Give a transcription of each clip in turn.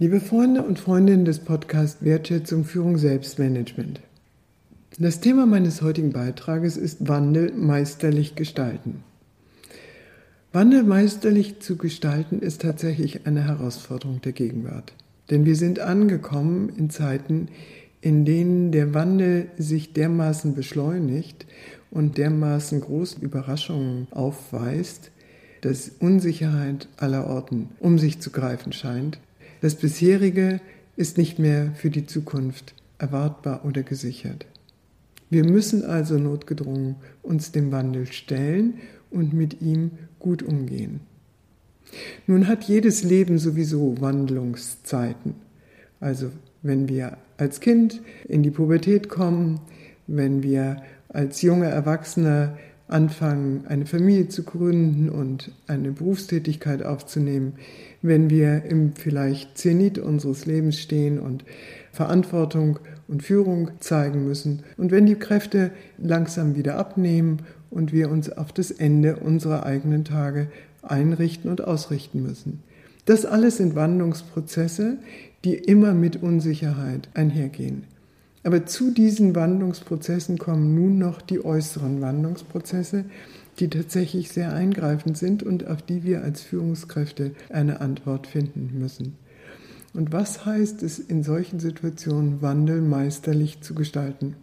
Liebe Freunde und Freundinnen des Podcasts Wertschätzung Führung Selbstmanagement. Das Thema meines heutigen Beitrages ist Wandel meisterlich gestalten. Wandel meisterlich zu gestalten ist tatsächlich eine Herausforderung der Gegenwart. Denn wir sind angekommen in Zeiten, in denen der Wandel sich dermaßen beschleunigt und dermaßen großen Überraschungen aufweist, dass Unsicherheit aller Orten um sich zu greifen scheint, das bisherige ist nicht mehr für die Zukunft erwartbar oder gesichert. Wir müssen also notgedrungen uns dem Wandel stellen und mit ihm gut umgehen. Nun hat jedes Leben sowieso Wandlungszeiten. Also wenn wir als Kind in die Pubertät kommen, wenn wir als junge Erwachsene anfangen, eine Familie zu gründen und eine Berufstätigkeit aufzunehmen, wenn wir im vielleicht Zenit unseres Lebens stehen und Verantwortung und Führung zeigen müssen und wenn die Kräfte langsam wieder abnehmen und wir uns auf das Ende unserer eigenen Tage einrichten und ausrichten müssen. Das alles sind Wandlungsprozesse, die immer mit Unsicherheit einhergehen. Aber zu diesen Wandlungsprozessen kommen nun noch die äußeren Wandlungsprozesse, die tatsächlich sehr eingreifend sind und auf die wir als Führungskräfte eine Antwort finden müssen. Und was heißt es in solchen Situationen, Wandel meisterlich zu gestalten?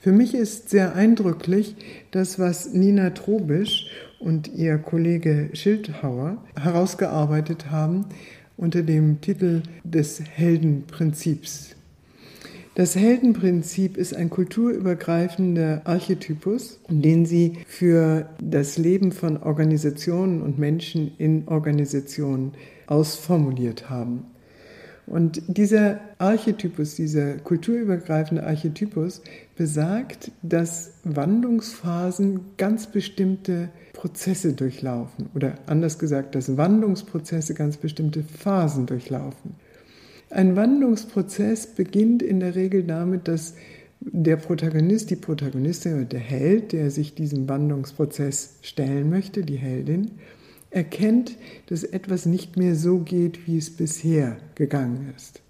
Für mich ist sehr eindrücklich das, was Nina Trobisch und ihr Kollege Schildhauer herausgearbeitet haben unter dem Titel des Heldenprinzips. Das Heldenprinzip ist ein kulturübergreifender Archetypus, den sie für das Leben von Organisationen und Menschen in Organisationen ausformuliert haben. Und dieser Archetypus, dieser kulturübergreifende Archetypus besagt, dass Wandlungsphasen ganz bestimmte Prozesse durchlaufen oder anders gesagt, dass Wandlungsprozesse ganz bestimmte Phasen durchlaufen. Ein Wandlungsprozess beginnt in der Regel damit, dass der Protagonist, die Protagonistin oder der Held, der sich diesem Wandlungsprozess stellen möchte, die Heldin, erkennt, dass etwas nicht mehr so geht, wie es bisher gegangen ist.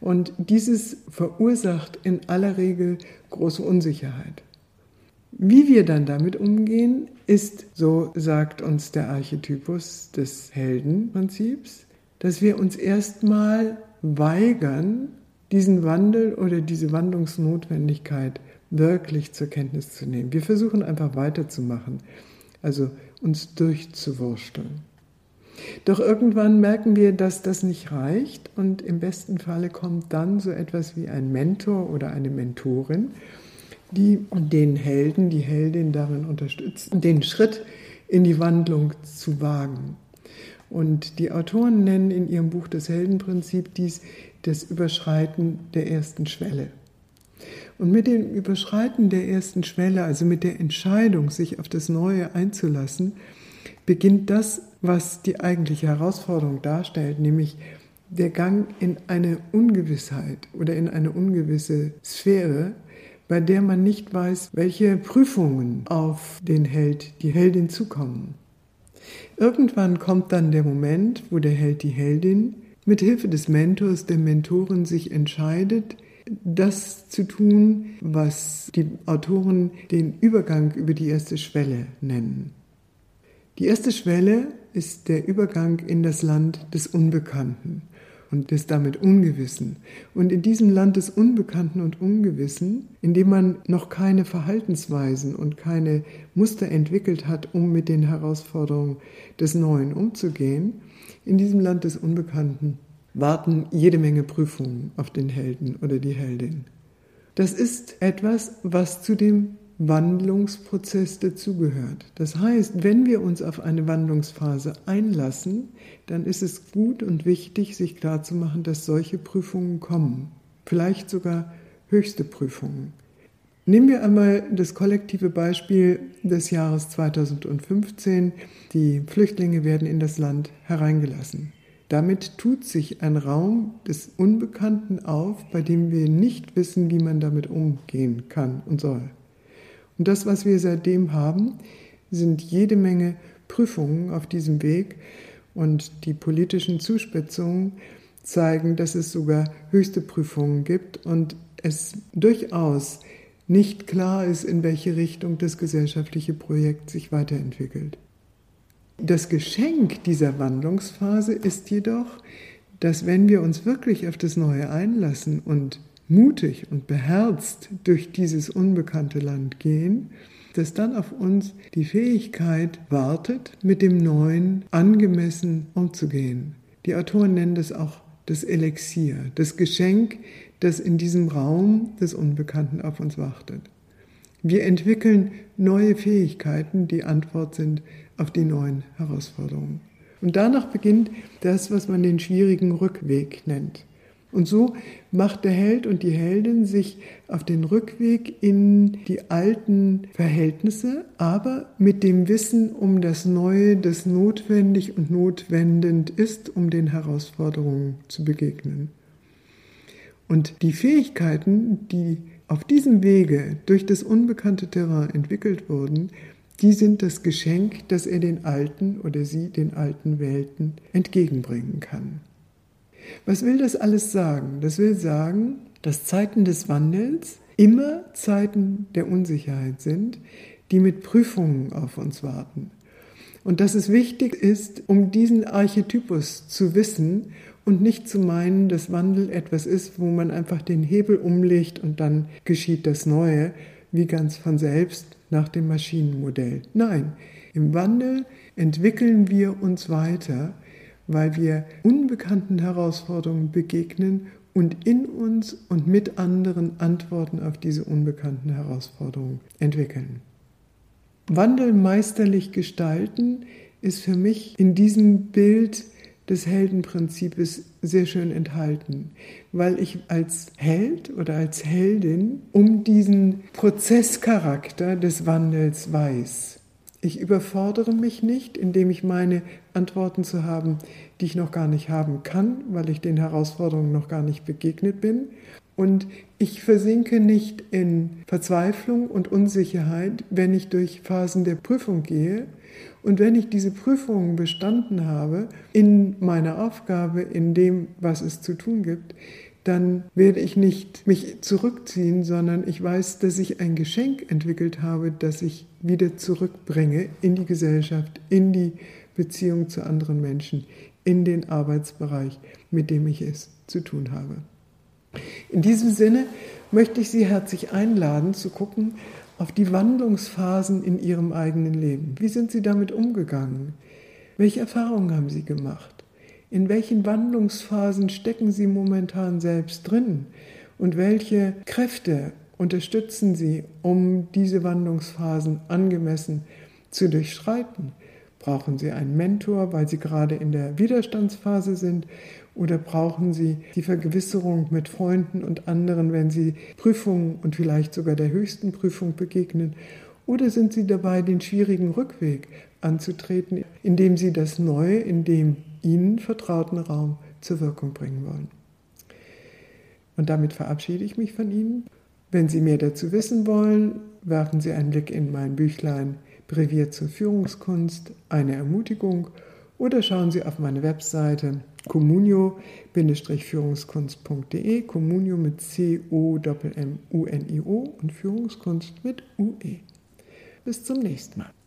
Und dieses verursacht in aller Regel große Unsicherheit. Wie wir dann damit umgehen, ist, so sagt uns der Archetypus des Heldenprinzips, dass wir uns erstmal weigern, diesen Wandel oder diese Wandlungsnotwendigkeit wirklich zur Kenntnis zu nehmen. Wir versuchen einfach weiterzumachen, also uns durchzuwursteln. Doch irgendwann merken wir, dass das nicht reicht und im besten Falle kommt dann so etwas wie ein Mentor oder eine Mentorin, die den Helden, die Heldin darin unterstützt, den Schritt in die Wandlung zu wagen. Und die Autoren nennen in ihrem Buch das Heldenprinzip dies das Überschreiten der ersten Schwelle. Und mit dem Überschreiten der ersten Schwelle, also mit der Entscheidung, sich auf das Neue einzulassen, beginnt das, was die eigentliche Herausforderung darstellt, nämlich der Gang in eine Ungewissheit oder in eine ungewisse Sphäre, bei der man nicht weiß, welche Prüfungen auf den Held, die Heldin zukommen. Irgendwann kommt dann der Moment, wo der Held, die Heldin mit Hilfe des Mentors, der Mentorin sich entscheidet, das zu tun, was die Autoren den Übergang über die erste Schwelle nennen. Die erste Schwelle ist der Übergang in das Land des Unbekannten und des damit Ungewissen. Und in diesem Land des Unbekannten und Ungewissen, in dem man noch keine Verhaltensweisen und keine Muster entwickelt hat, um mit den Herausforderungen des Neuen umzugehen, in diesem Land des Unbekannten warten jede Menge Prüfungen auf den Helden oder die Heldin. Das ist etwas, was zu dem Wandlungsprozess dazugehört. Das heißt, wenn wir uns auf eine Wandlungsphase einlassen, dann ist es gut und wichtig, sich klarzumachen, dass solche Prüfungen kommen. Vielleicht sogar höchste Prüfungen. Nehmen wir einmal das kollektive Beispiel des Jahres 2015. Die Flüchtlinge werden in das Land hereingelassen. Damit tut sich ein Raum des Unbekannten auf, bei dem wir nicht wissen, wie man damit umgehen kann und soll. Und das, was wir seitdem haben, sind jede Menge Prüfungen auf diesem Weg. Und die politischen Zuspitzungen zeigen, dass es sogar höchste Prüfungen gibt und es durchaus nicht klar ist, in welche Richtung das gesellschaftliche Projekt sich weiterentwickelt. Das Geschenk dieser Wandlungsphase ist jedoch, dass wenn wir uns wirklich auf das Neue einlassen und mutig und beherzt durch dieses unbekannte Land gehen, dass dann auf uns die Fähigkeit wartet, mit dem Neuen angemessen umzugehen. Die Autoren nennen das auch das Elixier, das Geschenk, das in diesem Raum des Unbekannten auf uns wartet. Wir entwickeln neue Fähigkeiten, die Antwort sind auf die neuen Herausforderungen. Und danach beginnt das, was man den schwierigen Rückweg nennt. Und so macht der Held und die Heldin sich auf den Rückweg in die alten Verhältnisse, aber mit dem Wissen um das Neue, das notwendig und notwendend ist, um den Herausforderungen zu begegnen. Und die Fähigkeiten, die auf diesem Wege durch das unbekannte Terrain entwickelt wurden, die sind das Geschenk, das er den alten oder sie den alten Welten entgegenbringen kann. Was will das alles sagen? Das will sagen, dass Zeiten des Wandels immer Zeiten der Unsicherheit sind, die mit Prüfungen auf uns warten. Und dass es wichtig ist, um diesen Archetypus zu wissen und nicht zu meinen, dass Wandel etwas ist, wo man einfach den Hebel umlegt und dann geschieht das Neue, wie ganz von selbst nach dem Maschinenmodell. Nein, im Wandel entwickeln wir uns weiter weil wir unbekannten Herausforderungen begegnen und in uns und mit anderen Antworten auf diese unbekannten Herausforderungen entwickeln. Wandel meisterlich gestalten ist für mich in diesem Bild des Heldenprinzips sehr schön enthalten, weil ich als Held oder als Heldin um diesen Prozesscharakter des Wandels weiß. Ich überfordere mich nicht, indem ich meine Antworten zu haben, die ich noch gar nicht haben kann, weil ich den Herausforderungen noch gar nicht begegnet bin. Und ich versinke nicht in Verzweiflung und Unsicherheit, wenn ich durch Phasen der Prüfung gehe. Und wenn ich diese Prüfungen bestanden habe in meiner Aufgabe, in dem, was es zu tun gibt, dann werde ich nicht mich zurückziehen, sondern ich weiß, dass ich ein Geschenk entwickelt habe, das ich wieder zurückbringe in die Gesellschaft, in die Beziehung zu anderen Menschen, in den Arbeitsbereich, mit dem ich es zu tun habe. In diesem Sinne möchte ich Sie herzlich einladen, zu gucken auf die Wandlungsphasen in Ihrem eigenen Leben. Wie sind Sie damit umgegangen? Welche Erfahrungen haben Sie gemacht? In welchen Wandlungsphasen stecken Sie momentan selbst drin? Und welche Kräfte unterstützen Sie, um diese Wandlungsphasen angemessen zu durchschreiten? Brauchen Sie einen Mentor, weil Sie gerade in der Widerstandsphase sind? Oder brauchen Sie die Vergewisserung mit Freunden und anderen, wenn Sie Prüfungen und vielleicht sogar der höchsten Prüfung begegnen? Oder sind Sie dabei, den schwierigen Rückweg anzutreten, indem Sie das Neue, in dem Ihnen vertrauten Raum zur Wirkung bringen wollen. Und damit verabschiede ich mich von Ihnen. Wenn Sie mehr dazu wissen wollen, werfen Sie einen Blick in mein Büchlein Brevier zur Führungskunst, eine Ermutigung oder schauen Sie auf meine Webseite communio-führungskunst.de, Communio mit C-O-M-M-U-N-I-O und Führungskunst mit UE. Bis zum nächsten Mal.